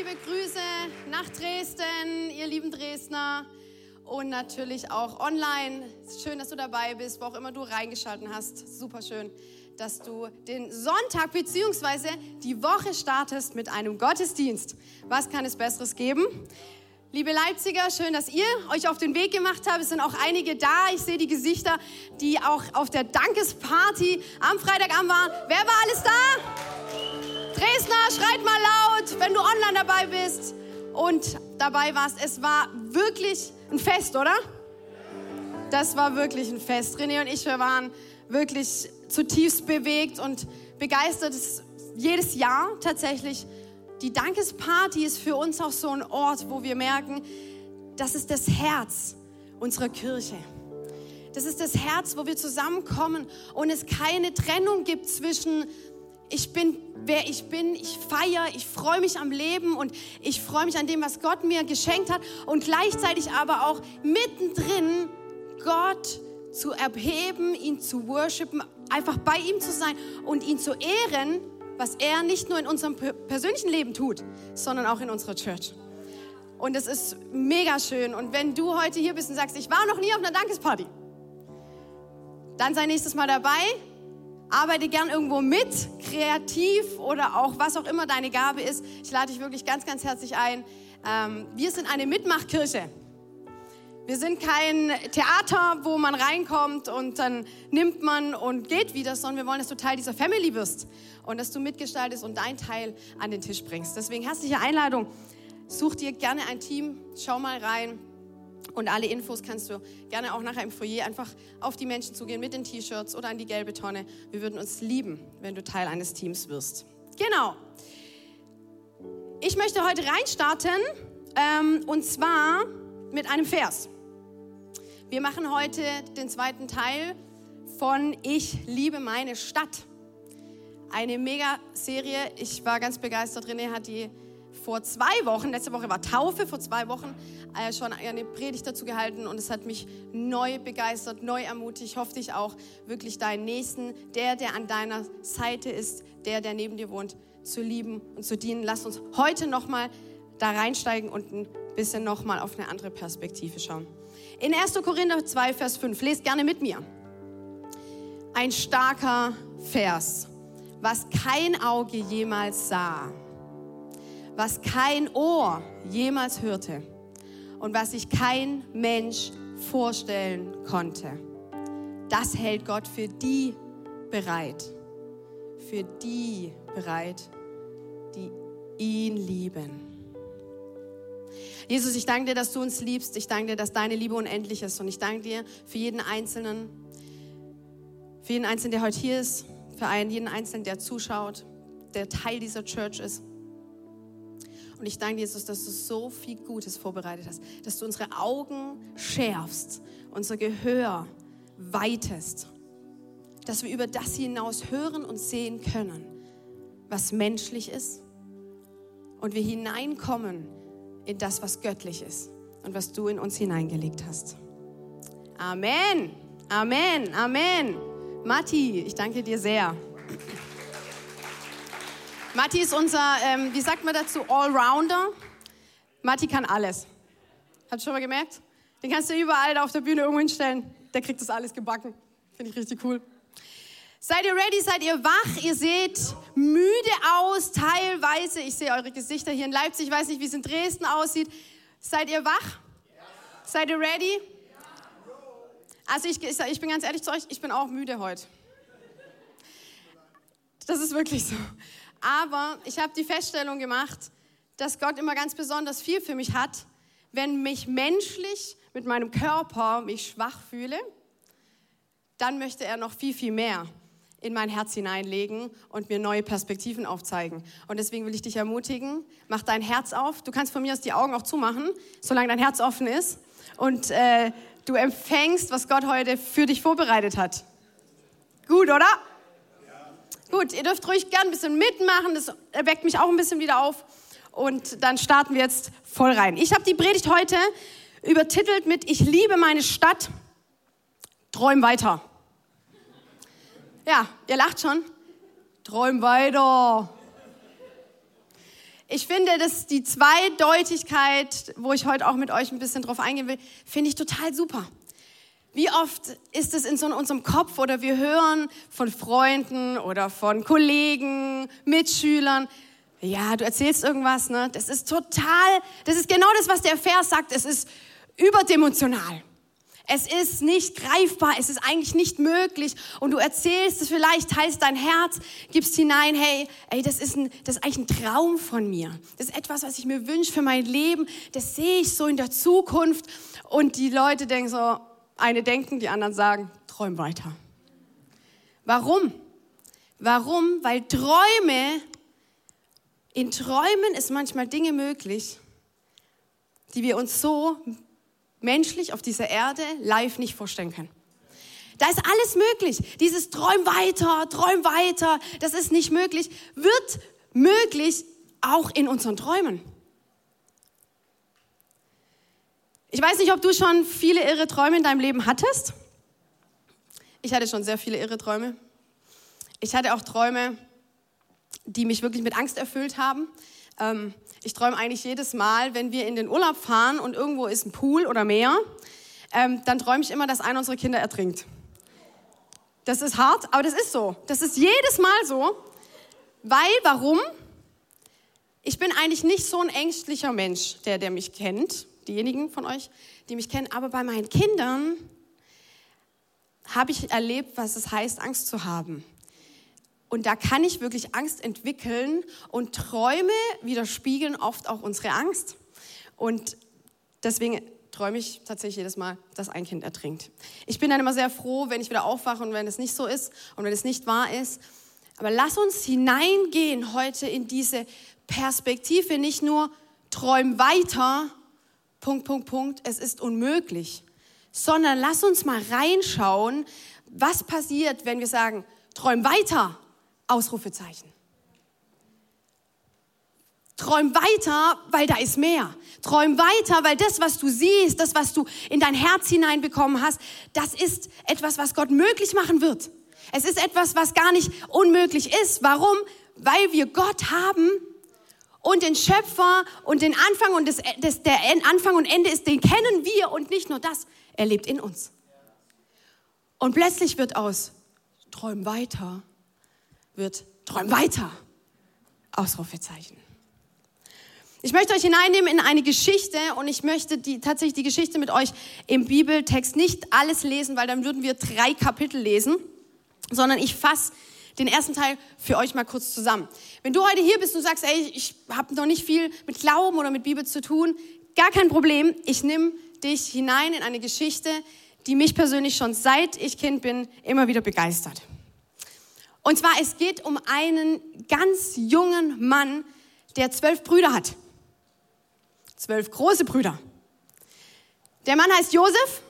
liebe Grüße nach Dresden, ihr lieben Dresdner. Und natürlich auch online. Schön, dass du dabei bist, wo auch immer du reingeschalten hast. Super schön, dass du den Sonntag bzw. die Woche startest mit einem Gottesdienst. Was kann es Besseres geben? Liebe Leipziger, schön, dass ihr euch auf den Weg gemacht habt. Es sind auch einige da. Ich sehe die Gesichter, die auch auf der Dankesparty am Freitagabend waren. Wer war alles da? Dresdner, schreit mal laut, wenn du online dabei bist und dabei warst. Es war wirklich ein Fest, oder? Das war wirklich ein Fest. René und ich, wir waren wirklich zutiefst bewegt und begeistert. Jedes Jahr tatsächlich die Dankesparty ist für uns auch so ein Ort, wo wir merken, das ist das Herz unserer Kirche. Das ist das Herz, wo wir zusammenkommen und es keine Trennung gibt zwischen ich bin, wer ich bin, ich feiere, ich freue mich am Leben und ich freue mich an dem, was Gott mir geschenkt hat und gleichzeitig aber auch mittendrin Gott zu erheben, ihn zu worshipen, einfach bei ihm zu sein und ihn zu ehren was er nicht nur in unserem persönlichen Leben tut, sondern auch in unserer Church. Und es ist mega schön. Und wenn du heute hier bist und sagst, ich war noch nie auf einer Dankesparty, dann sei nächstes Mal dabei. Arbeite gern irgendwo mit, kreativ oder auch was auch immer deine Gabe ist. Ich lade dich wirklich ganz, ganz herzlich ein. Ähm, wir sind eine Mitmachkirche. Wir sind kein Theater, wo man reinkommt und dann nimmt man und geht wieder, sondern wir wollen, dass du Teil dieser Family wirst und dass du mitgestaltest und dein Teil an den Tisch bringst. Deswegen herzliche Einladung. Such dir gerne ein Team, schau mal rein. Und alle Infos kannst du gerne auch nachher im Foyer einfach auf die Menschen zugehen mit den T-Shirts oder an die gelbe Tonne. Wir würden uns lieben, wenn du Teil eines Teams wirst. Genau. Ich möchte heute reinstarten ähm, und zwar mit einem Vers. Wir machen heute den zweiten Teil von Ich liebe meine Stadt. Eine Mega-Serie. Ich war ganz begeistert. René hat die vor zwei Wochen, letzte Woche war Taufe, vor zwei Wochen äh, schon eine Predigt dazu gehalten und es hat mich neu begeistert, neu ermutigt. Ich hoffe dich auch, wirklich deinen Nächsten, der, der an deiner Seite ist, der, der neben dir wohnt, zu lieben und zu dienen. Lass uns heute nochmal da reinsteigen und ein bisschen nochmal auf eine andere Perspektive schauen. In 1. Korinther 2, Vers 5, lest gerne mit mir. Ein starker Vers was kein Auge jemals sah, was kein Ohr jemals hörte und was sich kein Mensch vorstellen konnte. Das hält Gott für die bereit, für die bereit, die ihn lieben. Jesus, ich danke dir, dass du uns liebst. Ich danke dir, dass deine Liebe unendlich ist. Und ich danke dir für jeden Einzelnen, für jeden Einzelnen, der heute hier ist, für jeden Einzelnen, der zuschaut, der Teil dieser Church ist. Und ich danke Jesus, dass du so viel Gutes vorbereitet hast, dass du unsere Augen schärfst, unser Gehör weitest, dass wir über das hinaus hören und sehen können, was menschlich ist und wir hineinkommen in das, was göttlich ist und was du in uns hineingelegt hast. Amen, Amen, Amen. Matti, ich danke dir sehr. Matti ist unser, ähm, wie sagt man dazu, Allrounder. Matti kann alles. Habt ihr schon mal gemerkt? Den kannst du überall auf der Bühne irgendwo hinstellen. Der kriegt das alles gebacken. Finde ich richtig cool. Seid ihr ready? Seid ihr wach? Ihr seht müde aus, teilweise. Ich sehe eure Gesichter hier in Leipzig. Ich weiß nicht, wie es in Dresden aussieht. Seid ihr wach? Seid ihr ready? Also ich, ich bin ganz ehrlich zu euch, ich bin auch müde heute. Das ist wirklich so. Aber ich habe die Feststellung gemacht, dass Gott immer ganz besonders viel für mich hat, wenn mich menschlich mit meinem Körper mich schwach fühle, dann möchte er noch viel, viel mehr in mein Herz hineinlegen und mir neue Perspektiven aufzeigen. Und deswegen will ich dich ermutigen, mach dein Herz auf. Du kannst von mir aus die Augen auch zumachen, solange dein Herz offen ist. Und äh, du empfängst, was Gott heute für dich vorbereitet hat. Gut, oder? Gut, ihr dürft ruhig gern ein bisschen mitmachen. Das erweckt mich auch ein bisschen wieder auf. Und dann starten wir jetzt voll rein. Ich habe die Predigt heute übertitelt mit Ich liebe meine Stadt, träum weiter. Ja, ihr lacht schon. Träum weiter. Ich finde, dass die Zweideutigkeit, wo ich heute auch mit euch ein bisschen drauf eingehen will, finde ich total super. Wie oft ist es in so unserem Kopf oder wir hören von Freunden oder von Kollegen, Mitschülern, ja, du erzählst irgendwas, ne? Das ist total, das ist genau das, was der Vers sagt. Es ist überdimensional. Es ist nicht greifbar, es ist eigentlich nicht möglich. Und du erzählst es vielleicht, teilst dein Herz, gibst hinein, hey, ey, das ist, ein, das ist eigentlich ein Traum von mir. Das ist etwas, was ich mir wünsche für mein Leben. Das sehe ich so in der Zukunft. Und die Leute denken so, eine denken, die anderen sagen, träum weiter. Warum? Warum? Weil Träume, in Träumen ist manchmal Dinge möglich, die wir uns so menschlich auf dieser Erde live nicht vorstellen können. Da ist alles möglich. Dieses Träum weiter, träum weiter, das ist nicht möglich, wird möglich auch in unseren Träumen. Ich weiß nicht, ob du schon viele irre Träume in deinem Leben hattest. Ich hatte schon sehr viele irre Träume. Ich hatte auch Träume, die mich wirklich mit Angst erfüllt haben. Ähm, ich träume eigentlich jedes Mal, wenn wir in den Urlaub fahren und irgendwo ist ein Pool oder Meer, ähm, dann träume ich immer, dass einer unserer Kinder ertrinkt. Das ist hart, aber das ist so. Das ist jedes Mal so. Weil, warum? Ich bin eigentlich nicht so ein ängstlicher Mensch, der, der mich kennt, diejenigen von euch, die mich kennen, aber bei meinen Kindern habe ich erlebt, was es heißt, Angst zu haben. Und da kann ich wirklich Angst entwickeln und Träume widerspiegeln oft auch unsere Angst. Und deswegen träume ich tatsächlich jedes Mal, dass ein Kind ertrinkt. Ich bin dann immer sehr froh, wenn ich wieder aufwache und wenn es nicht so ist und wenn es nicht wahr ist. Aber lass uns hineingehen heute in diese Perspektive, nicht nur träum weiter, Punkt, Punkt, Punkt, es ist unmöglich, sondern lass uns mal reinschauen, was passiert, wenn wir sagen, träum weiter, Ausrufezeichen. Träum weiter, weil da ist mehr. Träum weiter, weil das, was du siehst, das, was du in dein Herz hineinbekommen hast, das ist etwas, was Gott möglich machen wird. Es ist etwas, was gar nicht unmöglich ist. Warum? Weil wir Gott haben und den Schöpfer und den Anfang und das, das, der Anfang und Ende ist, den kennen wir und nicht nur das, er lebt in uns. Und plötzlich wird aus Träum weiter wird träum weiter. Ausrufezeichen. Ich möchte euch hineinnehmen in eine Geschichte und ich möchte die, tatsächlich die Geschichte mit euch im Bibeltext nicht alles lesen, weil dann würden wir drei Kapitel lesen, sondern ich fasse den ersten Teil für euch mal kurz zusammen. Wenn du heute hier bist und sagst, ey, ich habe noch nicht viel mit Glauben oder mit Bibel zu tun, gar kein Problem. Ich nehme dich hinein in eine Geschichte, die mich persönlich schon seit ich Kind bin immer wieder begeistert. Und zwar, es geht um einen ganz jungen Mann, der zwölf Brüder hat. Zwölf große Brüder. Der Mann heißt Josef.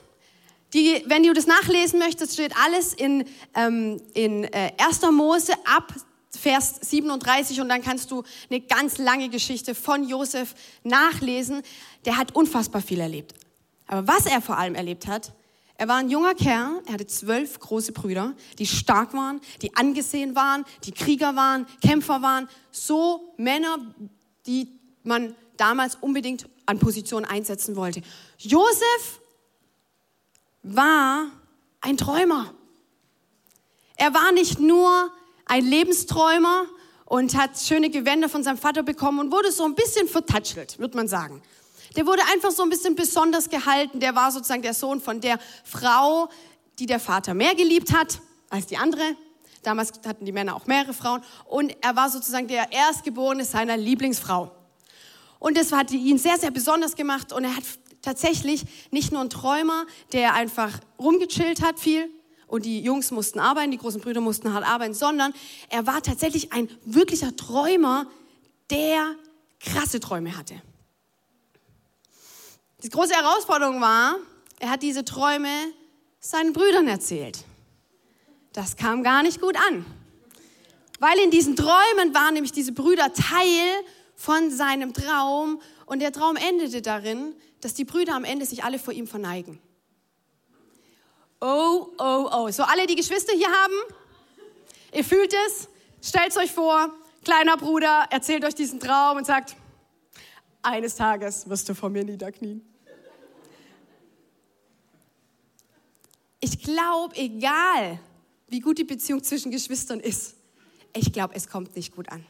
Die, wenn du das nachlesen möchtest, steht alles in, ähm, in äh, 1. Mose ab Vers 37 und dann kannst du eine ganz lange Geschichte von Josef nachlesen. Der hat unfassbar viel erlebt. Aber was er vor allem erlebt hat, er war ein junger Kerl, er hatte zwölf große Brüder, die stark waren, die angesehen waren, die Krieger waren, Kämpfer waren, so Männer, die man damals unbedingt an Position einsetzen wollte. Josef war ein Träumer. Er war nicht nur ein Lebensträumer und hat schöne Gewänder von seinem Vater bekommen und wurde so ein bisschen vertatschelt, würde man sagen. Der wurde einfach so ein bisschen besonders gehalten. Der war sozusagen der Sohn von der Frau, die der Vater mehr geliebt hat als die andere. Damals hatten die Männer auch mehrere Frauen. Und er war sozusagen der Erstgeborene seiner Lieblingsfrau. Und das hat ihn sehr, sehr besonders gemacht. Und er hat tatsächlich nicht nur ein Träumer, der einfach rumgechillt hat viel und die Jungs mussten arbeiten, die großen Brüder mussten hart arbeiten, sondern er war tatsächlich ein wirklicher Träumer, der krasse Träume hatte. Die große Herausforderung war, er hat diese Träume seinen Brüdern erzählt. Das kam gar nicht gut an. Weil in diesen Träumen waren nämlich diese Brüder Teil von seinem Traum und der Traum endete darin, dass die Brüder am Ende sich alle vor ihm verneigen. Oh, oh, oh. So alle, die Geschwister hier haben, ihr fühlt es, stellt euch vor, kleiner Bruder erzählt euch diesen Traum und sagt, eines Tages wirst du vor mir niederknien. Ich glaube, egal wie gut die Beziehung zwischen Geschwistern ist, ich glaube, es kommt nicht gut an.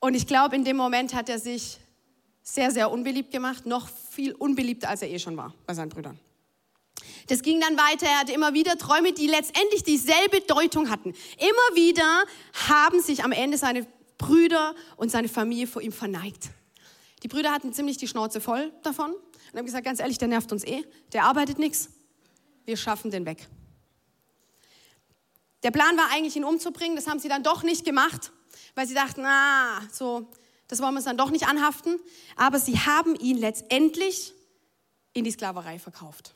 Und ich glaube, in dem Moment hat er sich sehr, sehr unbeliebt gemacht, noch viel unbeliebter, als er eh schon war bei seinen Brüdern. Das ging dann weiter. Er hatte immer wieder Träume, die letztendlich dieselbe Deutung hatten. Immer wieder haben sich am Ende seine Brüder und seine Familie vor ihm verneigt. Die Brüder hatten ziemlich die Schnauze voll davon und haben gesagt, ganz ehrlich, der nervt uns eh, der arbeitet nichts, wir schaffen den weg. Der Plan war eigentlich, ihn umzubringen. Das haben sie dann doch nicht gemacht, weil sie dachten, na, so, das wollen wir uns dann doch nicht anhaften. Aber sie haben ihn letztendlich in die Sklaverei verkauft.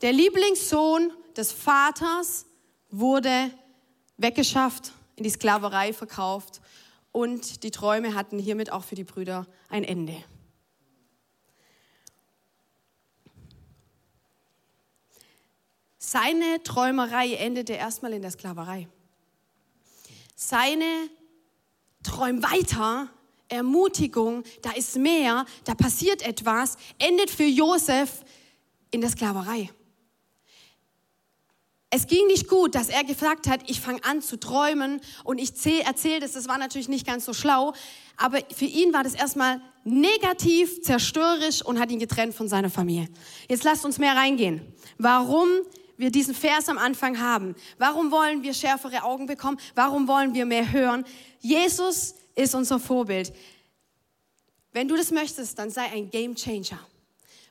Der Lieblingssohn des Vaters wurde weggeschafft, in die Sklaverei verkauft und die Träume hatten hiermit auch für die Brüder ein Ende. Seine Träumerei endete erstmal in der Sklaverei. Seine Träum weiter, Ermutigung, da ist mehr, da passiert etwas, endet für Josef in der Sklaverei. Es ging nicht gut, dass er gesagt hat, ich fange an zu träumen und ich erzähle das, das war natürlich nicht ganz so schlau, aber für ihn war das erstmal negativ, zerstörerisch und hat ihn getrennt von seiner Familie. Jetzt lasst uns mehr reingehen. Warum wir diesen Vers am Anfang haben. Warum wollen wir schärfere Augen bekommen? Warum wollen wir mehr hören? Jesus ist unser Vorbild. Wenn du das möchtest, dann sei ein Game Changer.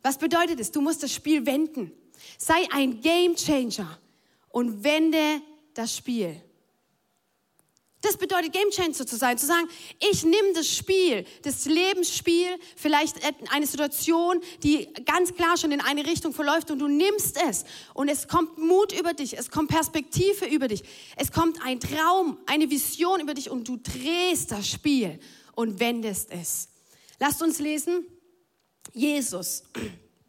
Was bedeutet es? Du musst das Spiel wenden. Sei ein Game Changer und wende das Spiel. Das bedeutet Game Changer zu sein, zu sagen, ich nehme das Spiel, das Lebensspiel, vielleicht eine Situation, die ganz klar schon in eine Richtung verläuft und du nimmst es und es kommt Mut über dich, es kommt Perspektive über dich, es kommt ein Traum, eine Vision über dich und du drehst das Spiel und wendest es. Lasst uns lesen, Jesus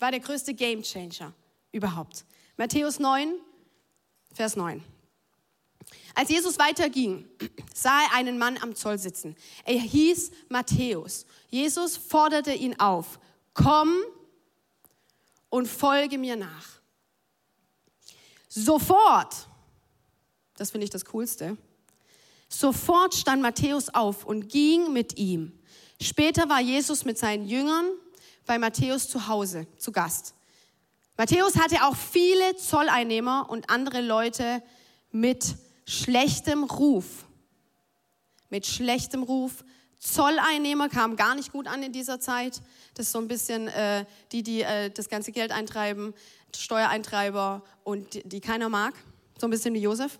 war der größte Game Changer überhaupt. Matthäus 9, Vers 9. Als Jesus weiterging, sah er einen Mann am Zoll sitzen. Er hieß Matthäus. Jesus forderte ihn auf, komm und folge mir nach. Sofort, das finde ich das Coolste, sofort stand Matthäus auf und ging mit ihm. Später war Jesus mit seinen Jüngern bei Matthäus zu Hause, zu Gast. Matthäus hatte auch viele Zolleinnehmer und andere Leute mit schlechtem Ruf. Mit schlechtem Ruf. Zolleinnehmer kamen gar nicht gut an in dieser Zeit. Das ist so ein bisschen äh, die, die äh, das ganze Geld eintreiben, Steuereintreiber und die, die keiner mag. So ein bisschen wie Josef.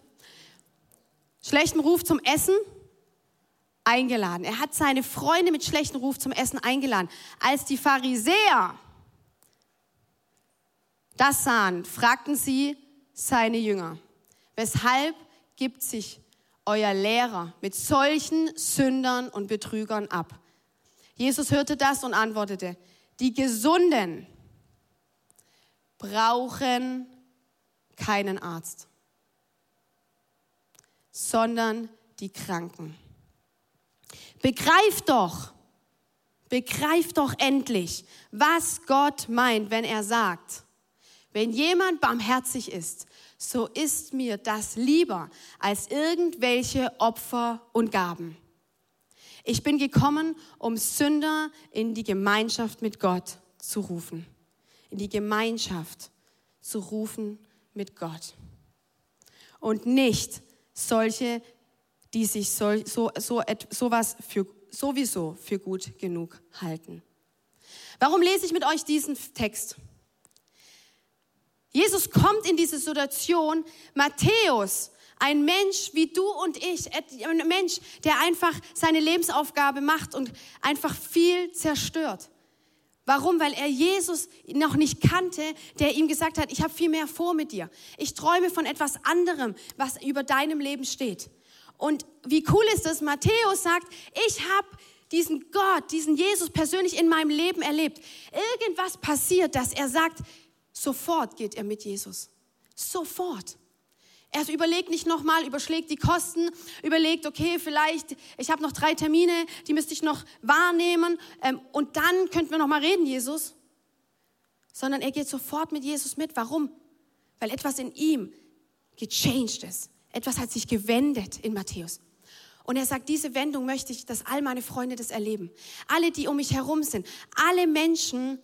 Schlechtem Ruf zum Essen eingeladen. Er hat seine Freunde mit schlechtem Ruf zum Essen eingeladen. Als die Pharisäer das sahen, fragten sie seine Jünger, weshalb gibt sich euer Lehrer mit solchen Sündern und Betrügern ab. Jesus hörte das und antwortete, die Gesunden brauchen keinen Arzt, sondern die Kranken. Begreift doch, begreift doch endlich, was Gott meint, wenn er sagt, wenn jemand barmherzig ist, so ist mir das lieber als irgendwelche Opfer und Gaben. Ich bin gekommen, um Sünder in die Gemeinschaft mit Gott zu rufen. In die Gemeinschaft zu rufen mit Gott. Und nicht solche, die sich so, so, so, sowas für, sowieso für gut genug halten. Warum lese ich mit euch diesen Text? Jesus kommt in diese Situation. Matthäus, ein Mensch wie du und ich, ein Mensch, der einfach seine Lebensaufgabe macht und einfach viel zerstört. Warum? Weil er Jesus noch nicht kannte, der ihm gesagt hat, ich habe viel mehr vor mit dir. Ich träume von etwas anderem, was über deinem Leben steht. Und wie cool ist das? Matthäus sagt, ich habe diesen Gott, diesen Jesus persönlich in meinem Leben erlebt. Irgendwas passiert, dass er sagt, sofort geht er mit Jesus. Sofort. Er überlegt nicht nochmal, überschlägt die Kosten, überlegt, okay, vielleicht, ich habe noch drei Termine, die müsste ich noch wahrnehmen ähm, und dann könnten wir nochmal reden, Jesus. Sondern er geht sofort mit Jesus mit. Warum? Weil etwas in ihm gechanged ist. Etwas hat sich gewendet in Matthäus. Und er sagt, diese Wendung möchte ich, dass all meine Freunde das erleben. Alle, die um mich herum sind. Alle Menschen,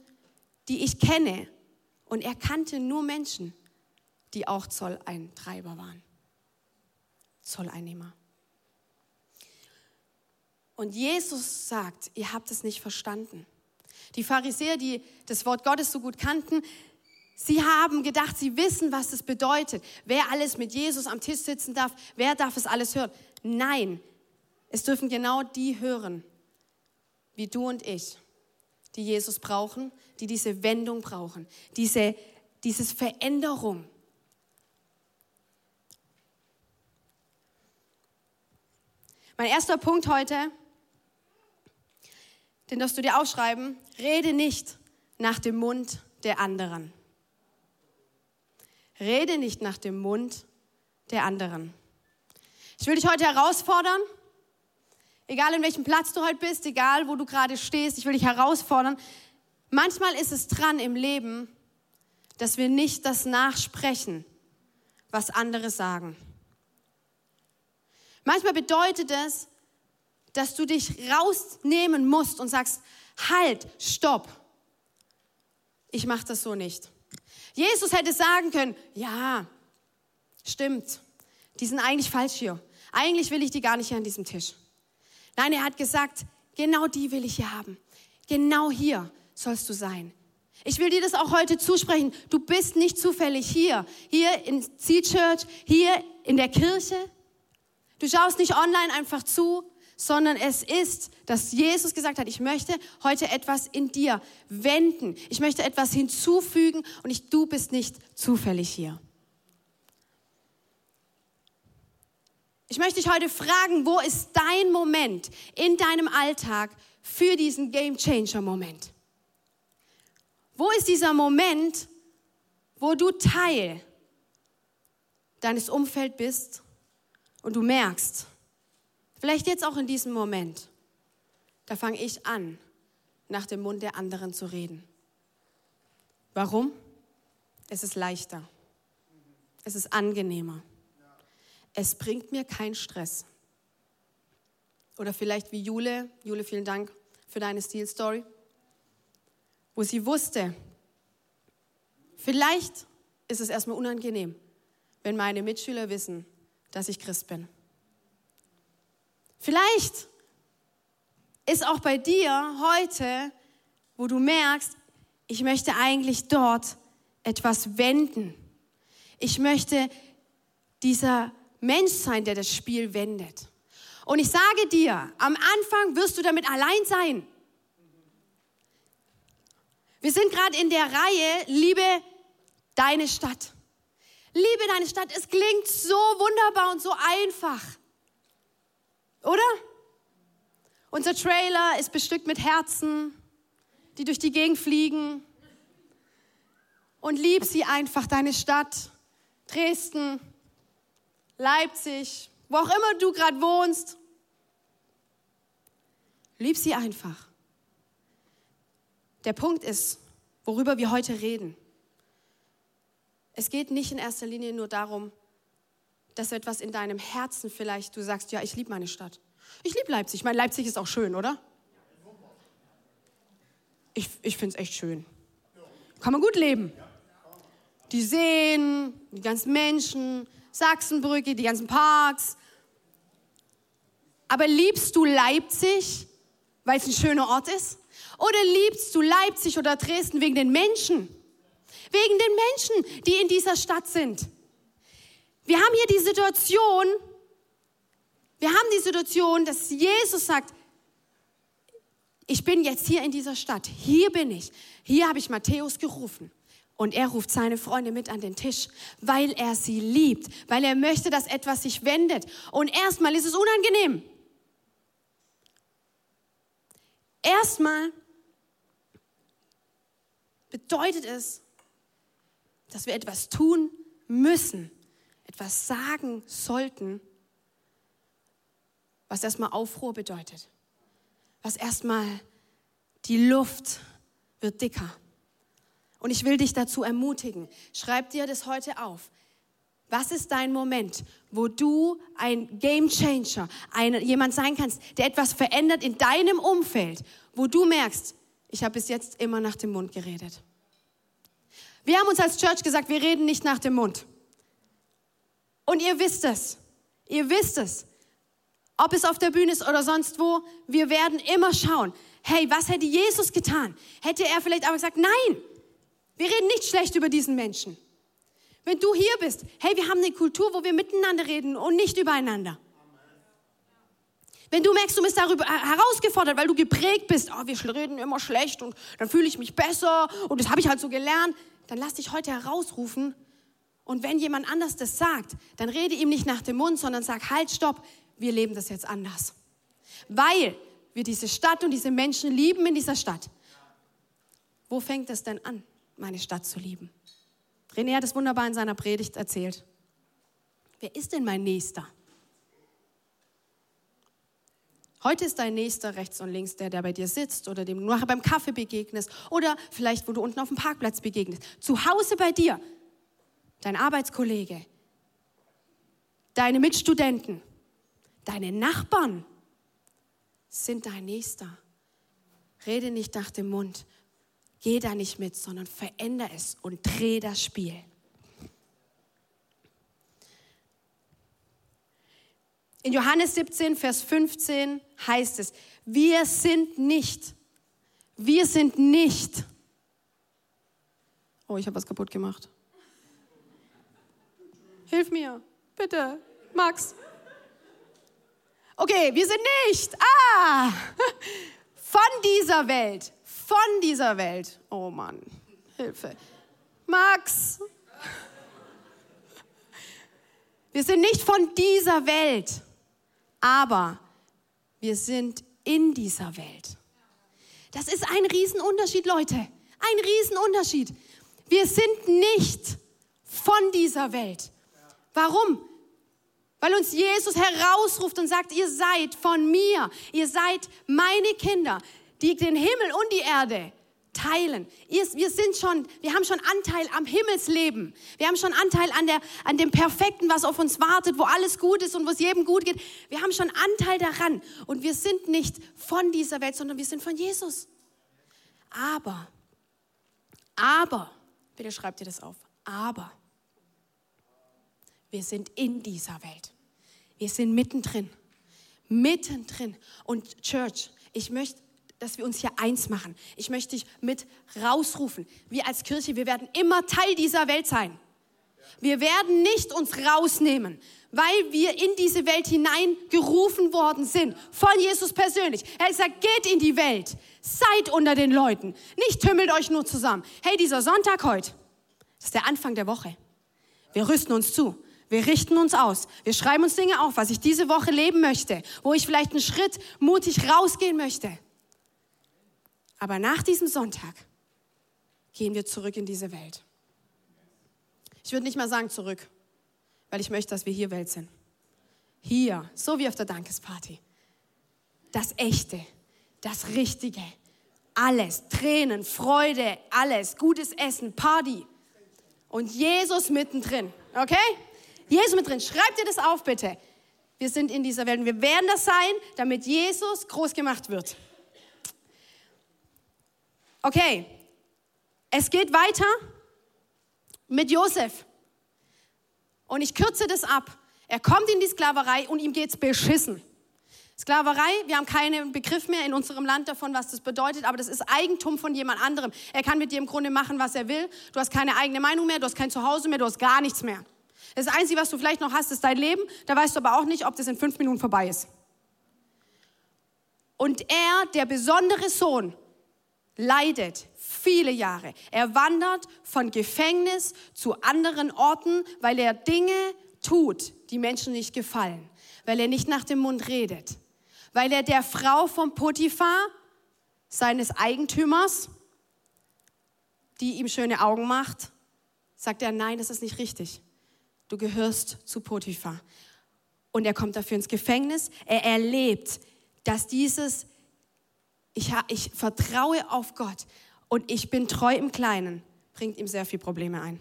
die ich kenne. Und er kannte nur Menschen, die auch Zolleintreiber waren. Zolleinnehmer. Und Jesus sagt, ihr habt es nicht verstanden. Die Pharisäer, die das Wort Gottes so gut kannten, sie haben gedacht, sie wissen, was es bedeutet. Wer alles mit Jesus am Tisch sitzen darf, wer darf es alles hören. Nein, es dürfen genau die hören, wie du und ich, die Jesus brauchen, die diese Wendung brauchen, diese dieses Veränderung. Mein erster Punkt heute, den darfst du dir aufschreiben, rede nicht nach dem Mund der anderen. Rede nicht nach dem Mund der anderen. Ich will dich heute herausfordern, egal in welchem Platz du heute bist, egal wo du gerade stehst, ich will dich herausfordern. Manchmal ist es dran im Leben, dass wir nicht das nachsprechen, was andere sagen. Manchmal bedeutet es, dass du dich rausnehmen musst und sagst, halt, stopp. Ich mache das so nicht. Jesus hätte sagen können, ja, stimmt, die sind eigentlich falsch hier. Eigentlich will ich die gar nicht hier an diesem Tisch. Nein, er hat gesagt, genau die will ich hier haben. Genau hier sollst du sein. Ich will dir das auch heute zusprechen. Du bist nicht zufällig hier, hier in Sea Church, hier in der Kirche, Du schaust nicht online einfach zu, sondern es ist, dass Jesus gesagt hat, ich möchte heute etwas in dir wenden. Ich möchte etwas hinzufügen und ich, du bist nicht zufällig hier. Ich möchte dich heute fragen, wo ist dein Moment in deinem Alltag für diesen Game Changer Moment? Wo ist dieser Moment, wo du Teil deines Umfelds bist und du merkst, vielleicht jetzt auch in diesem Moment, da fange ich an, nach dem Mund der anderen zu reden. Warum? Es ist leichter. Es ist angenehmer. Es bringt mir keinen Stress. Oder vielleicht wie Jule, Jule, vielen Dank für deine Stil-Story, wo sie wusste, vielleicht ist es erstmal unangenehm, wenn meine Mitschüler wissen, dass ich Christ bin. Vielleicht ist auch bei dir heute, wo du merkst, ich möchte eigentlich dort etwas wenden. Ich möchte dieser Mensch sein, der das Spiel wendet. Und ich sage dir, am Anfang wirst du damit allein sein. Wir sind gerade in der Reihe Liebe deine Stadt. Liebe deine Stadt. Es klingt so wunderbar und so einfach. Oder? Unser Trailer ist bestückt mit Herzen, die durch die Gegend fliegen. Und lieb sie einfach, deine Stadt, Dresden, Leipzig, wo auch immer du gerade wohnst. Lieb sie einfach. Der Punkt ist, worüber wir heute reden. Es geht nicht in erster Linie nur darum, dass etwas in deinem Herzen vielleicht, du sagst, ja, ich liebe meine Stadt. Ich liebe Leipzig. Ich meine, Leipzig ist auch schön, oder? Ich, ich finde es echt schön. Kann man gut leben. Die Seen, die ganzen Menschen, Sachsenbrücke, die ganzen Parks. Aber liebst du Leipzig, weil es ein schöner Ort ist? Oder liebst du Leipzig oder Dresden wegen den Menschen? Wegen den Menschen, die in dieser Stadt sind. Wir haben hier die Situation, wir haben die Situation, dass Jesus sagt, ich bin jetzt hier in dieser Stadt, hier bin ich, hier habe ich Matthäus gerufen. Und er ruft seine Freunde mit an den Tisch, weil er sie liebt, weil er möchte, dass etwas sich wendet. Und erstmal ist es unangenehm. Erstmal bedeutet es, dass wir etwas tun müssen, etwas sagen sollten, was erstmal Aufruhr bedeutet, was erstmal die Luft wird dicker. Und ich will dich dazu ermutigen, schreib dir das heute auf. Was ist dein Moment, wo du ein Game Changer, ein, jemand sein kannst, der etwas verändert in deinem Umfeld, wo du merkst, ich habe bis jetzt immer nach dem Mund geredet. Wir haben uns als Church gesagt, wir reden nicht nach dem Mund. Und ihr wisst es. Ihr wisst es. Ob es auf der Bühne ist oder sonst wo, wir werden immer schauen. Hey, was hätte Jesus getan? Hätte er vielleicht aber gesagt, nein, wir reden nicht schlecht über diesen Menschen. Wenn du hier bist, hey, wir haben eine Kultur, wo wir miteinander reden und nicht übereinander. Wenn du merkst, du bist darüber herausgefordert, weil du geprägt bist, oh, wir reden immer schlecht und dann fühle ich mich besser und das habe ich halt so gelernt, dann lass dich heute herausrufen. Und wenn jemand anders das sagt, dann rede ihm nicht nach dem Mund, sondern sag, halt, stopp, wir leben das jetzt anders. Weil wir diese Stadt und diese Menschen lieben in dieser Stadt. Wo fängt es denn an? Meine Stadt zu lieben. René hat es wunderbar in seiner Predigt erzählt. Wer ist denn mein Nächster? Heute ist dein Nächster rechts und links der, der bei dir sitzt oder dem du nachher beim Kaffee begegnest oder vielleicht, wo du unten auf dem Parkplatz begegnest. Zu Hause bei dir, dein Arbeitskollege, deine Mitstudenten, deine Nachbarn sind dein Nächster. Rede nicht nach dem Mund, Geh da nicht mit, sondern veränder es und dreh das Spiel. In Johannes 17, Vers 15 heißt es, wir sind nicht, wir sind nicht. Oh, ich habe was kaputt gemacht. Hilf mir, bitte, Max. Okay, wir sind nicht, ah, von dieser Welt, von dieser Welt. Oh Mann, Hilfe. Max. Wir sind nicht von dieser Welt, aber wir sind in dieser Welt. Das ist ein Riesenunterschied, Leute. Ein Riesenunterschied. Wir sind nicht von dieser Welt. Warum? Weil uns Jesus herausruft und sagt, ihr seid von mir, ihr seid meine Kinder die den Himmel und die Erde teilen. Wir sind schon, wir haben schon Anteil am Himmelsleben. Wir haben schon Anteil an, der, an dem Perfekten, was auf uns wartet, wo alles gut ist und wo es jedem gut geht. Wir haben schon Anteil daran. Und wir sind nicht von dieser Welt, sondern wir sind von Jesus. Aber, aber, bitte schreibt ihr das auf, aber, wir sind in dieser Welt. Wir sind mittendrin. Mittendrin. Und Church, ich möchte dass wir uns hier eins machen. Ich möchte dich mit rausrufen. Wir als Kirche, wir werden immer Teil dieser Welt sein. Wir werden nicht uns rausnehmen, weil wir in diese Welt hineingerufen worden sind. Von Jesus persönlich. Er sagt, geht in die Welt. Seid unter den Leuten. Nicht tümmelt euch nur zusammen. Hey, dieser Sonntag heute, das ist der Anfang der Woche. Wir rüsten uns zu. Wir richten uns aus. Wir schreiben uns Dinge auf, was ich diese Woche leben möchte, wo ich vielleicht einen Schritt mutig rausgehen möchte. Aber nach diesem Sonntag gehen wir zurück in diese Welt. Ich würde nicht mal sagen zurück, weil ich möchte, dass wir hier Welt sind. Hier, so wie auf der Dankesparty. Das Echte, das Richtige, alles, Tränen, Freude, alles, gutes Essen, Party. Und Jesus mittendrin, okay? Jesus mittendrin. Schreib dir das auf, bitte. Wir sind in dieser Welt und wir werden das sein, damit Jesus groß gemacht wird. Okay, es geht weiter mit Josef. Und ich kürze das ab. Er kommt in die Sklaverei und ihm geht's beschissen. Sklaverei, wir haben keinen Begriff mehr in unserem Land davon, was das bedeutet, aber das ist Eigentum von jemand anderem. Er kann mit dir im Grunde machen, was er will. Du hast keine eigene Meinung mehr, du hast kein Zuhause mehr, du hast gar nichts mehr. Das Einzige, was du vielleicht noch hast, ist dein Leben. Da weißt du aber auch nicht, ob das in fünf Minuten vorbei ist. Und er, der besondere Sohn, leidet viele Jahre. Er wandert von Gefängnis zu anderen Orten, weil er Dinge tut, die Menschen nicht gefallen, weil er nicht nach dem Mund redet, weil er der Frau von Potiphar, seines Eigentümers, die ihm schöne Augen macht, sagt er, nein, das ist nicht richtig. Du gehörst zu Potiphar. Und er kommt dafür ins Gefängnis. Er erlebt, dass dieses, ich, ich vertraue auf Gott und ich bin treu im Kleinen, bringt ihm sehr viele Probleme ein.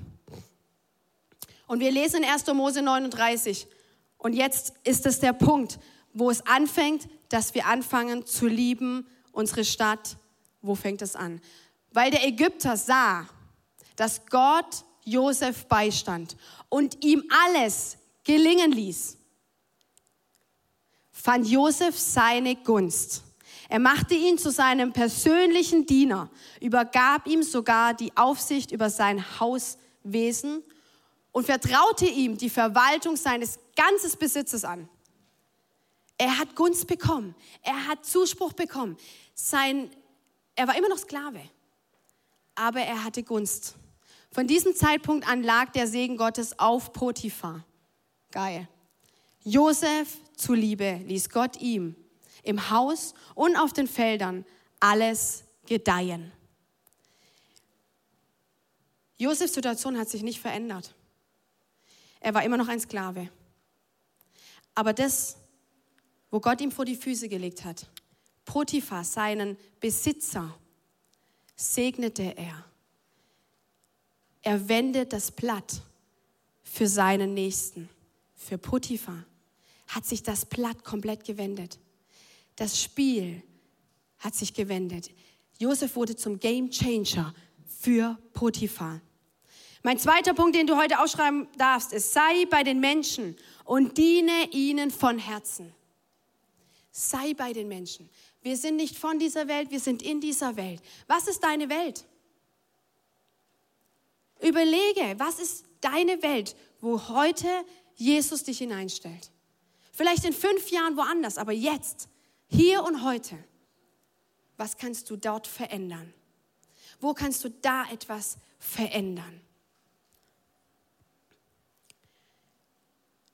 Und wir lesen in 1. Mose 39. Und jetzt ist es der Punkt, wo es anfängt, dass wir anfangen zu lieben, unsere Stadt. Wo fängt es an? Weil der Ägypter sah, dass Gott Josef beistand und ihm alles gelingen ließ, fand Josef seine Gunst. Er machte ihn zu seinem persönlichen Diener, übergab ihm sogar die Aufsicht über sein Hauswesen und vertraute ihm die Verwaltung seines ganzen Besitzes an. Er hat Gunst bekommen, er hat Zuspruch bekommen. Sein, er war immer noch Sklave, aber er hatte Gunst. Von diesem Zeitpunkt an lag der Segen Gottes auf Potiphar. Geil. Josef zuliebe ließ Gott ihm im Haus und auf den Feldern alles gedeihen. Josefs Situation hat sich nicht verändert. Er war immer noch ein Sklave. Aber das, wo Gott ihm vor die Füße gelegt hat, Potiphar, seinen Besitzer, segnete er. Er wendet das Blatt für seinen Nächsten. Für Potiphar hat sich das Blatt komplett gewendet. Das Spiel hat sich gewendet. Josef wurde zum Game Changer für Potiphar. Mein zweiter Punkt, den du heute ausschreiben darfst, ist, sei bei den Menschen und diene ihnen von Herzen. Sei bei den Menschen. Wir sind nicht von dieser Welt, wir sind in dieser Welt. Was ist deine Welt? Überlege, was ist deine Welt, wo heute Jesus dich hineinstellt? Vielleicht in fünf Jahren woanders, aber jetzt, hier und heute. Was kannst du dort verändern? Wo kannst du da etwas verändern?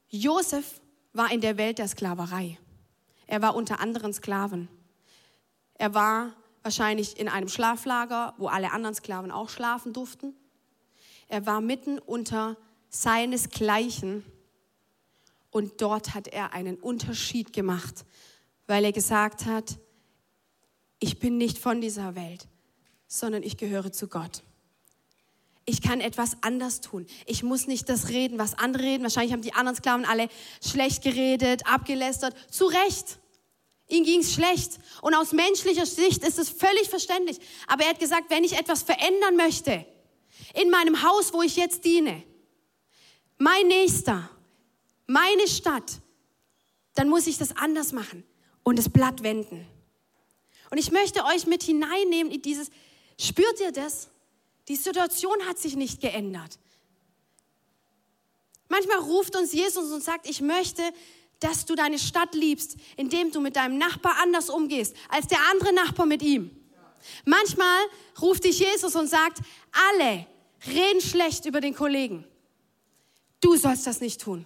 Josef war in der Welt der Sklaverei. Er war unter anderen Sklaven. Er war wahrscheinlich in einem Schlaflager, wo alle anderen Sklaven auch schlafen durften. Er war mitten unter seinesgleichen und dort hat er einen Unterschied gemacht, weil er gesagt hat, ich bin nicht von dieser Welt, sondern ich gehöre zu Gott ich kann etwas anders tun. Ich muss nicht das reden, was andere reden. Wahrscheinlich haben die anderen Sklaven alle schlecht geredet, abgelästert. Zu Recht. Ihm ging es schlecht. Und aus menschlicher Sicht ist es völlig verständlich. Aber er hat gesagt, wenn ich etwas verändern möchte, in meinem Haus, wo ich jetzt diene, mein Nächster, meine Stadt, dann muss ich das anders machen und das Blatt wenden. Und ich möchte euch mit hineinnehmen in dieses, spürt ihr das? Die Situation hat sich nicht geändert. Manchmal ruft uns Jesus und sagt, ich möchte, dass du deine Stadt liebst, indem du mit deinem Nachbar anders umgehst, als der andere Nachbar mit ihm. Manchmal ruft dich Jesus und sagt, alle reden schlecht über den Kollegen. Du sollst das nicht tun.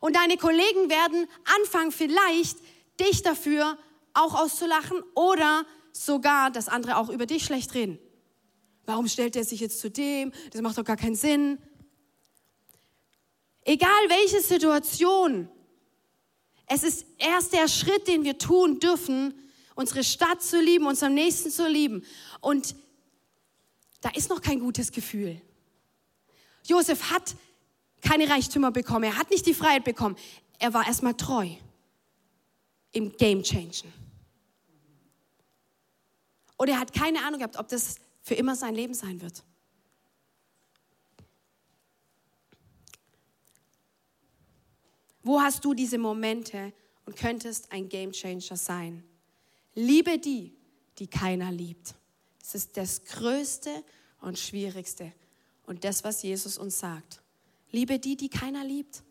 Und deine Kollegen werden anfangen, vielleicht dich dafür auch auszulachen oder sogar, dass andere auch über dich schlecht reden. Warum stellt er sich jetzt zu dem? Das macht doch gar keinen Sinn. Egal welche Situation, es ist erst der Schritt, den wir tun dürfen, unsere Stadt zu lieben, unseren Nächsten zu lieben. Und da ist noch kein gutes Gefühl. Josef hat keine Reichtümer bekommen, er hat nicht die Freiheit bekommen. Er war erstmal treu im Game Changen. Und er hat keine Ahnung gehabt, ob das für immer sein Leben sein wird. Wo hast du diese Momente und könntest ein Gamechanger sein. Liebe die, die keiner liebt. Das ist das Größte und Schwierigste. Und das, was Jesus uns sagt. Liebe die, die keiner liebt.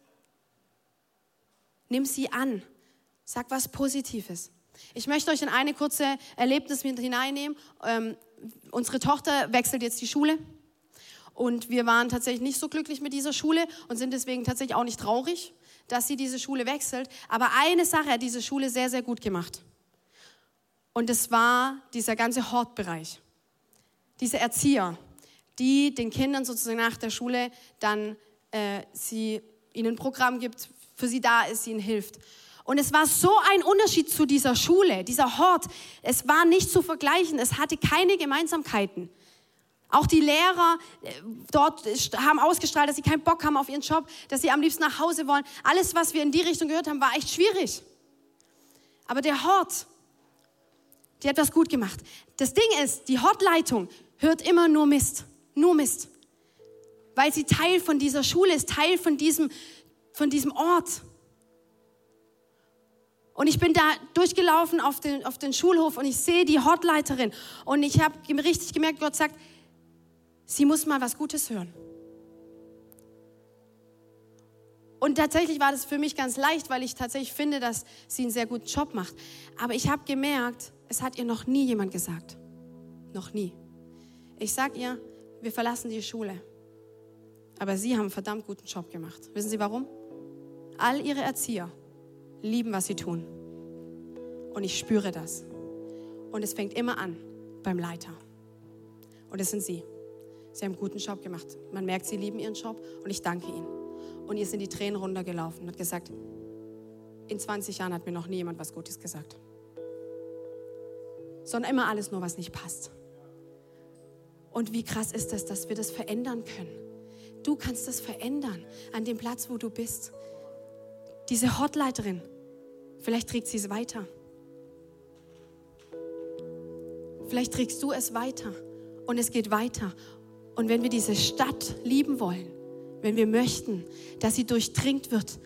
Nimm sie an. Sag was Positives. Ich möchte euch in eine kurze Erlebnis mit hineinnehmen. Ähm, unsere Tochter wechselt jetzt die Schule. Und wir waren tatsächlich nicht so glücklich mit dieser Schule und sind deswegen tatsächlich auch nicht traurig, dass sie diese Schule wechselt. Aber eine Sache hat diese Schule sehr, sehr gut gemacht. Und es war dieser ganze Hortbereich. Diese Erzieher, die den Kindern sozusagen nach der Schule dann äh, sie ihnen ein Programm gibt, für sie da ist, ihnen hilft. Und es war so ein Unterschied zu dieser Schule, dieser Hort. Es war nicht zu vergleichen. Es hatte keine Gemeinsamkeiten. Auch die Lehrer äh, dort haben ausgestrahlt, dass sie keinen Bock haben auf ihren Job, dass sie am liebsten nach Hause wollen. Alles, was wir in die Richtung gehört haben, war echt schwierig. Aber der Hort, die hat das gut gemacht. Das Ding ist, die Hortleitung hört immer nur Mist. Nur Mist. Weil sie Teil von dieser Schule ist, Teil von diesem, von diesem Ort. Und ich bin da durchgelaufen auf den, auf den Schulhof und ich sehe die Hortleiterin. Und ich habe richtig gemerkt, Gott sagt, sie muss mal was Gutes hören. Und tatsächlich war das für mich ganz leicht, weil ich tatsächlich finde, dass sie einen sehr guten Job macht. Aber ich habe gemerkt, es hat ihr noch nie jemand gesagt. Noch nie. Ich sag ihr, wir verlassen die Schule. Aber sie haben einen verdammt guten Job gemacht. Wissen Sie warum? All ihre Erzieher lieben, was sie tun. Und ich spüre das. Und es fängt immer an beim Leiter. Und es sind sie. Sie haben einen guten Job gemacht. Man merkt, sie lieben ihren Job und ich danke ihnen. Und ihr sind die Tränen runtergelaufen und hat gesagt, in 20 Jahren hat mir noch nie jemand was Gutes gesagt. Sondern immer alles nur, was nicht passt. Und wie krass ist das, dass wir das verändern können. Du kannst das verändern an dem Platz, wo du bist. Diese Hotleiterin, vielleicht trägt sie es weiter. Vielleicht trägst du es weiter und es geht weiter. Und wenn wir diese Stadt lieben wollen, wenn wir möchten, dass sie durchdringt wird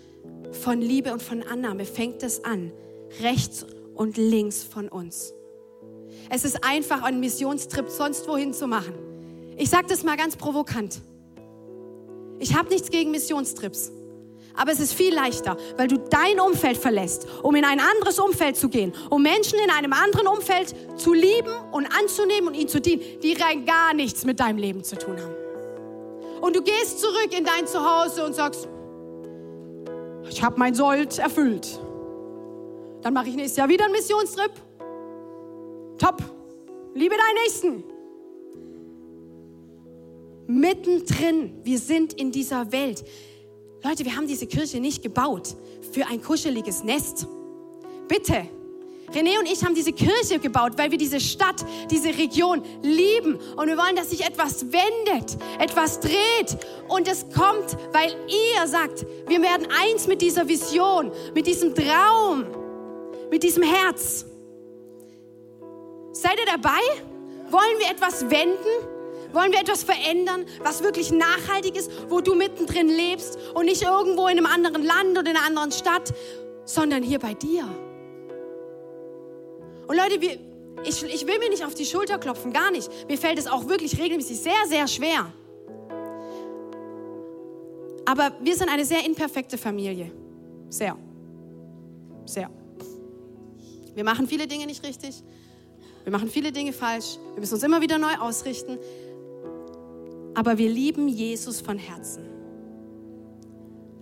von Liebe und von Annahme, fängt es an, rechts und links von uns. Es ist einfach, einen Missionstrip sonst wohin zu machen. Ich sage das mal ganz provokant. Ich habe nichts gegen Missionstrips. Aber es ist viel leichter, weil du dein Umfeld verlässt, um in ein anderes Umfeld zu gehen, um Menschen in einem anderen Umfeld zu lieben und anzunehmen und ihnen zu dienen, die rein gar nichts mit deinem Leben zu tun haben. Und du gehst zurück in dein Zuhause und sagst, ich habe mein Sold erfüllt. Dann mache ich nächstes Jahr wieder einen Missionstrip. Top. Liebe deinen Nächsten. Mittendrin, wir sind in dieser Welt. Leute, wir haben diese Kirche nicht gebaut für ein kuscheliges Nest. Bitte. René und ich haben diese Kirche gebaut, weil wir diese Stadt, diese Region lieben. Und wir wollen, dass sich etwas wendet, etwas dreht. Und es kommt, weil ihr sagt, wir werden eins mit dieser Vision, mit diesem Traum, mit diesem Herz. Seid ihr dabei? Wollen wir etwas wenden? Wollen wir etwas verändern, was wirklich nachhaltig ist, wo du mittendrin lebst und nicht irgendwo in einem anderen Land oder in einer anderen Stadt, sondern hier bei dir? Und Leute, wir, ich, ich will mir nicht auf die Schulter klopfen, gar nicht. Mir fällt es auch wirklich regelmäßig sehr, sehr schwer. Aber wir sind eine sehr imperfekte Familie. Sehr. Sehr. Wir machen viele Dinge nicht richtig. Wir machen viele Dinge falsch. Wir müssen uns immer wieder neu ausrichten aber wir lieben Jesus von Herzen.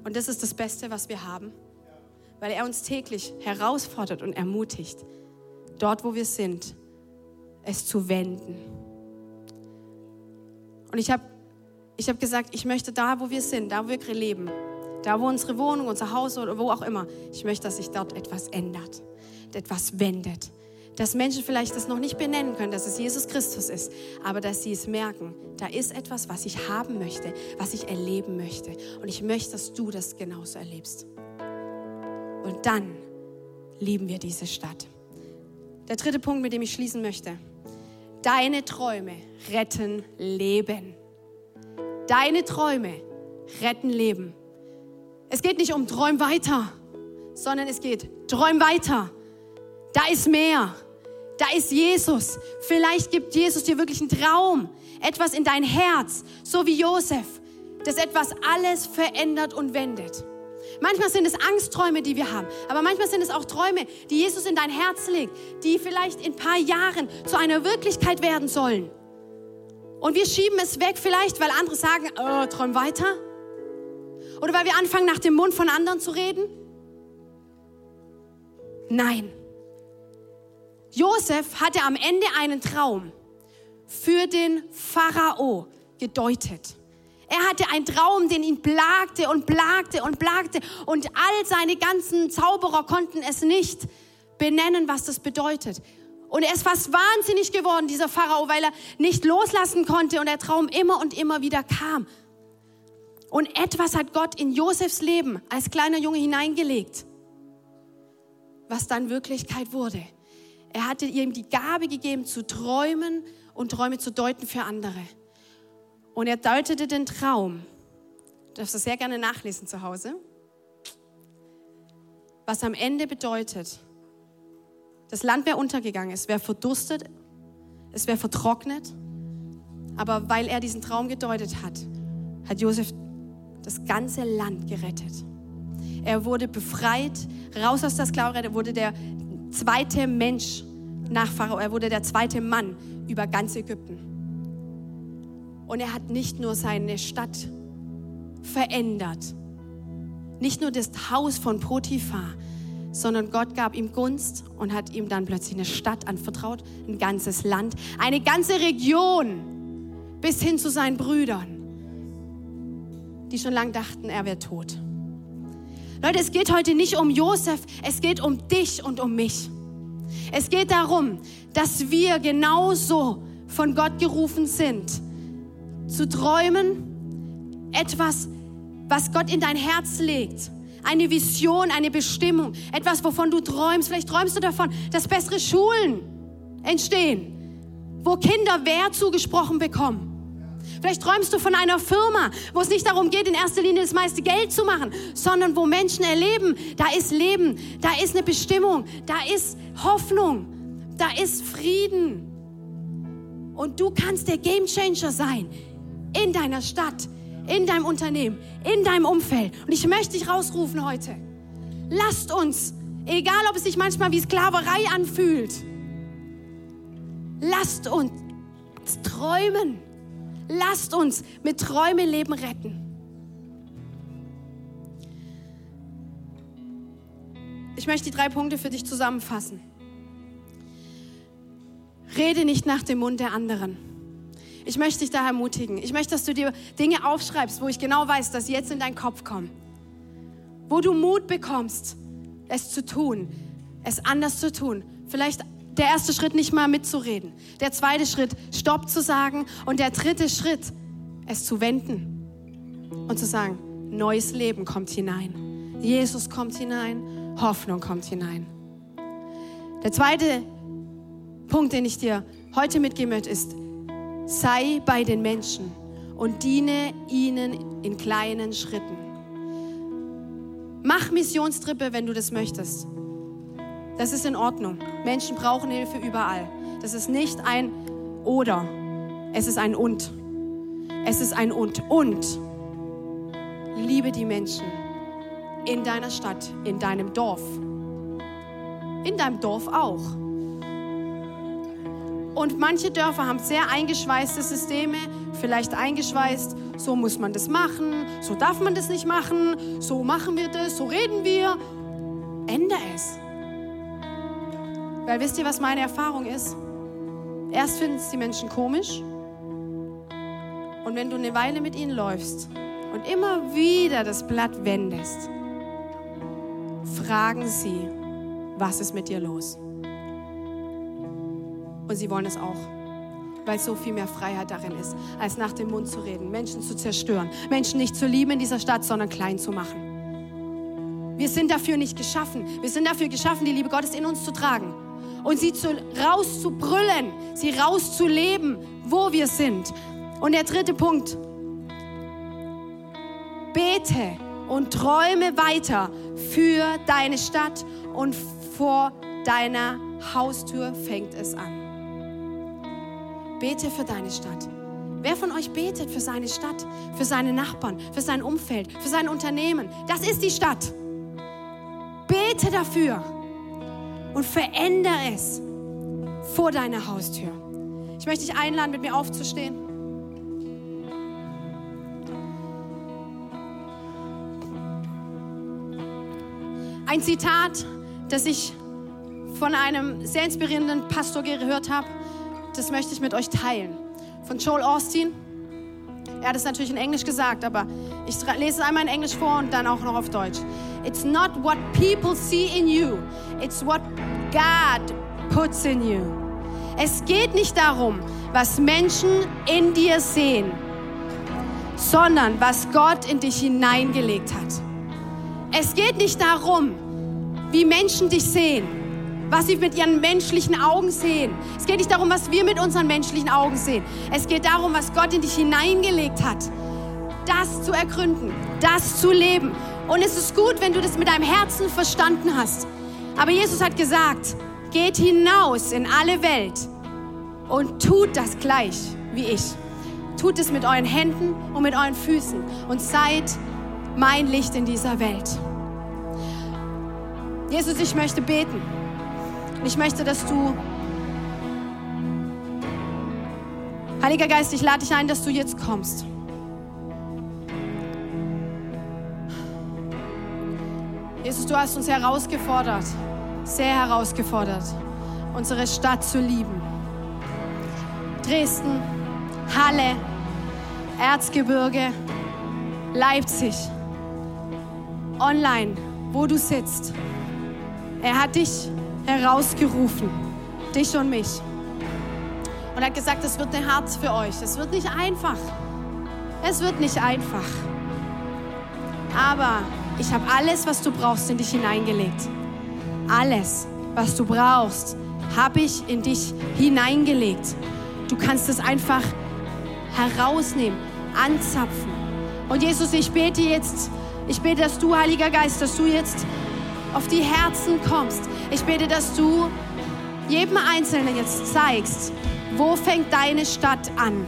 Und das ist das Beste, was wir haben, weil er uns täglich herausfordert und ermutigt, dort, wo wir sind, es zu wenden. Und ich habe ich hab gesagt, ich möchte da, wo wir sind, da, wo wir leben, da, wo unsere Wohnung, unser Haus oder wo auch immer, ich möchte, dass sich dort etwas ändert, etwas wendet, dass Menschen vielleicht das noch nicht benennen können, dass es Jesus Christus ist, aber dass sie es merken, da ist etwas, was ich haben möchte, was ich erleben möchte. Und ich möchte, dass du das genauso erlebst. Und dann lieben wir diese Stadt. Der dritte Punkt, mit dem ich schließen möchte. Deine Träume retten Leben. Deine Träume retten Leben. Es geht nicht um Träum weiter, sondern es geht, träum weiter. Da ist mehr. Da ist Jesus. Vielleicht gibt Jesus dir wirklich einen Traum, etwas in dein Herz, so wie Josef, das etwas alles verändert und wendet. Manchmal sind es Angstträume, die wir haben, aber manchmal sind es auch Träume, die Jesus in dein Herz legt, die vielleicht in ein paar Jahren zu einer Wirklichkeit werden sollen. Und wir schieben es weg vielleicht, weil andere sagen, oh, träum weiter. Oder weil wir anfangen, nach dem Mund von anderen zu reden. Nein. Josef hatte am Ende einen Traum für den Pharao gedeutet. Er hatte einen Traum, den ihn plagte und plagte und plagte. Und all seine ganzen Zauberer konnten es nicht benennen, was das bedeutet. Und er ist fast wahnsinnig geworden, dieser Pharao, weil er nicht loslassen konnte und der Traum immer und immer wieder kam. Und etwas hat Gott in Josefs Leben als kleiner Junge hineingelegt, was dann Wirklichkeit wurde. Er hatte ihm die Gabe gegeben, zu träumen und Träume zu deuten für andere. Und er deutete den Traum. Du darfst das sehr gerne nachlesen zu Hause. Was am Ende bedeutet, das Land wäre untergegangen, es wäre verdurstet, es wäre vertrocknet. Aber weil er diesen Traum gedeutet hat, hat Josef das ganze Land gerettet. Er wurde befreit, raus aus der Sklaverei, er wurde der zweite Mensch nach Pharao, er wurde der zweite Mann über ganz Ägypten. Und er hat nicht nur seine Stadt verändert, nicht nur das Haus von Potiphar, sondern Gott gab ihm Gunst und hat ihm dann plötzlich eine Stadt anvertraut, ein ganzes Land, eine ganze Region bis hin zu seinen Brüdern, die schon lange dachten, er wäre tot. Leute, es geht heute nicht um Josef, es geht um dich und um mich. Es geht darum, dass wir genauso von Gott gerufen sind, zu träumen, etwas, was Gott in dein Herz legt. Eine Vision, eine Bestimmung, etwas, wovon du träumst. Vielleicht träumst du davon, dass bessere Schulen entstehen, wo Kinder Wert zugesprochen bekommen. Vielleicht träumst du von einer Firma, wo es nicht darum geht, in erster Linie das meiste Geld zu machen, sondern wo Menschen erleben, da ist Leben, da ist eine Bestimmung, da ist Hoffnung, da ist Frieden. Und du kannst der Gamechanger sein in deiner Stadt, in deinem Unternehmen, in deinem Umfeld. Und ich möchte dich rausrufen heute. Lasst uns, egal ob es sich manchmal wie Sklaverei anfühlt, lasst uns träumen. Lasst uns mit Träumen Leben retten. Ich möchte die drei Punkte für dich zusammenfassen. Rede nicht nach dem Mund der anderen. Ich möchte dich da ermutigen. Ich möchte, dass du dir Dinge aufschreibst, wo ich genau weiß, dass sie jetzt in deinen Kopf kommen. Wo du Mut bekommst, es zu tun, es anders zu tun. Vielleicht der erste Schritt nicht mal mitzureden. Der zweite Schritt, Stopp zu sagen. Und der dritte Schritt, es zu wenden und zu sagen, neues Leben kommt hinein. Jesus kommt hinein, Hoffnung kommt hinein. Der zweite Punkt, den ich dir heute mitgeben möchte, ist, Sei bei den Menschen und diene ihnen in kleinen Schritten. Mach Missionstrippe, wenn du das möchtest. Das ist in Ordnung. Menschen brauchen Hilfe überall. Das ist nicht ein oder, es ist ein und. Es ist ein und. Und liebe die Menschen in deiner Stadt, in deinem Dorf. In deinem Dorf auch. Und manche Dörfer haben sehr eingeschweißte Systeme, vielleicht eingeschweißt, so muss man das machen, so darf man das nicht machen, so machen wir das, so reden wir. Ändere es. Weil wisst ihr, was meine Erfahrung ist? Erst finden es die Menschen komisch. Und wenn du eine Weile mit ihnen läufst und immer wieder das Blatt wendest, fragen sie, was ist mit dir los? Und sie wollen es auch, weil so viel mehr Freiheit darin ist, als nach dem Mund zu reden, Menschen zu zerstören, Menschen nicht zu lieben in dieser Stadt, sondern klein zu machen. Wir sind dafür nicht geschaffen. Wir sind dafür geschaffen, die Liebe Gottes in uns zu tragen und sie zu, rauszubrüllen, sie rauszuleben, wo wir sind. Und der dritte Punkt. Bete und träume weiter für deine Stadt und vor deiner Haustür fängt es an. Bete für deine Stadt. Wer von euch betet für seine Stadt, für seine Nachbarn, für sein Umfeld, für sein Unternehmen? Das ist die Stadt. Bete dafür und verändere es vor deiner Haustür. Ich möchte dich einladen, mit mir aufzustehen. Ein Zitat, das ich von einem sehr inspirierenden Pastor gehört habe, das möchte ich mit euch teilen. Von Joel Austin. Er hat es natürlich in Englisch gesagt, aber ich lese es einmal in Englisch vor und dann auch noch auf Deutsch. It's not what people see in you, it's what God puts in you. Es geht nicht darum, was Menschen in dir sehen, sondern was Gott in dich hineingelegt hat. Es geht nicht darum, wie Menschen dich sehen, was sie mit ihren menschlichen Augen sehen. Es geht nicht darum, was wir mit unseren menschlichen Augen sehen. Es geht darum, was Gott in dich hineingelegt hat. Das zu ergründen, das zu leben. Und es ist gut, wenn du das mit deinem Herzen verstanden hast. Aber Jesus hat gesagt, geht hinaus in alle Welt und tut das gleich wie ich. Tut es mit euren Händen und mit euren Füßen und seid mein Licht in dieser Welt. Jesus, ich möchte beten. Ich möchte, dass du, Heiliger Geist, ich lade dich ein, dass du jetzt kommst. Jesus, du hast uns herausgefordert, sehr herausgefordert, unsere Stadt zu lieben. Dresden, Halle, Erzgebirge, Leipzig, online, wo du sitzt. Er hat dich herausgerufen, dich und mich. Und hat gesagt, es wird ein Herz für euch. Es wird nicht einfach. Es wird nicht einfach. Aber ich habe alles, was du brauchst, in dich hineingelegt. Alles, was du brauchst, habe ich in dich hineingelegt. Du kannst es einfach herausnehmen, anzapfen. Und Jesus, ich bete jetzt, ich bete, dass du, Heiliger Geist, dass du jetzt auf die Herzen kommst. Ich bete, dass du jedem Einzelnen jetzt zeigst, wo fängt deine Stadt an.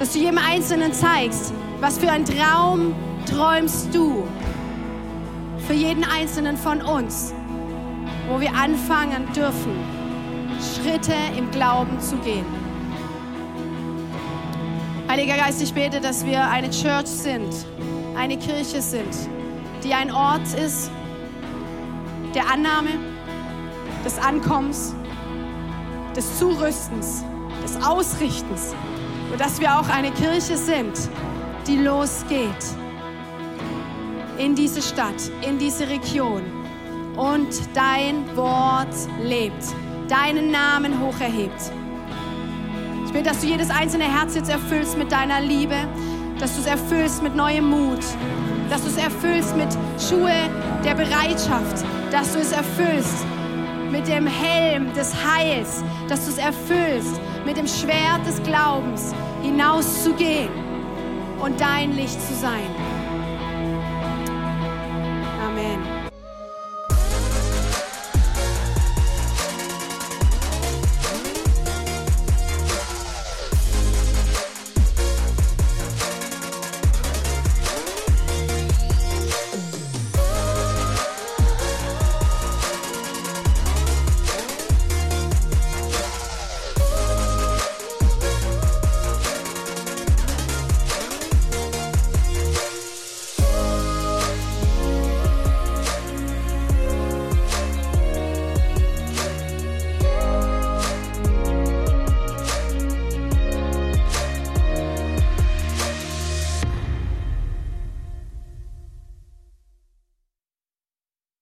Dass du jedem Einzelnen zeigst, was für ein Traum träumst du für jeden Einzelnen von uns, wo wir anfangen dürfen, Schritte im Glauben zu gehen. Heiliger Geist, ich bete, dass wir eine Church sind, eine Kirche sind, die ein Ort ist der Annahme, des Ankommens, des Zurüstens, des Ausrichtens und dass wir auch eine Kirche sind, die losgeht in diese Stadt, in diese Region und dein Wort lebt, deinen Namen hoch erhebt. Ich will, dass du jedes einzelne Herz jetzt erfüllst mit deiner Liebe, dass du es erfüllst mit neuem Mut, dass du es erfüllst mit Schuhe der Bereitschaft, dass du es erfüllst mit dem Helm des Heils, dass du es erfüllst mit dem Schwert des Glaubens, hinauszugehen und dein Licht zu sein.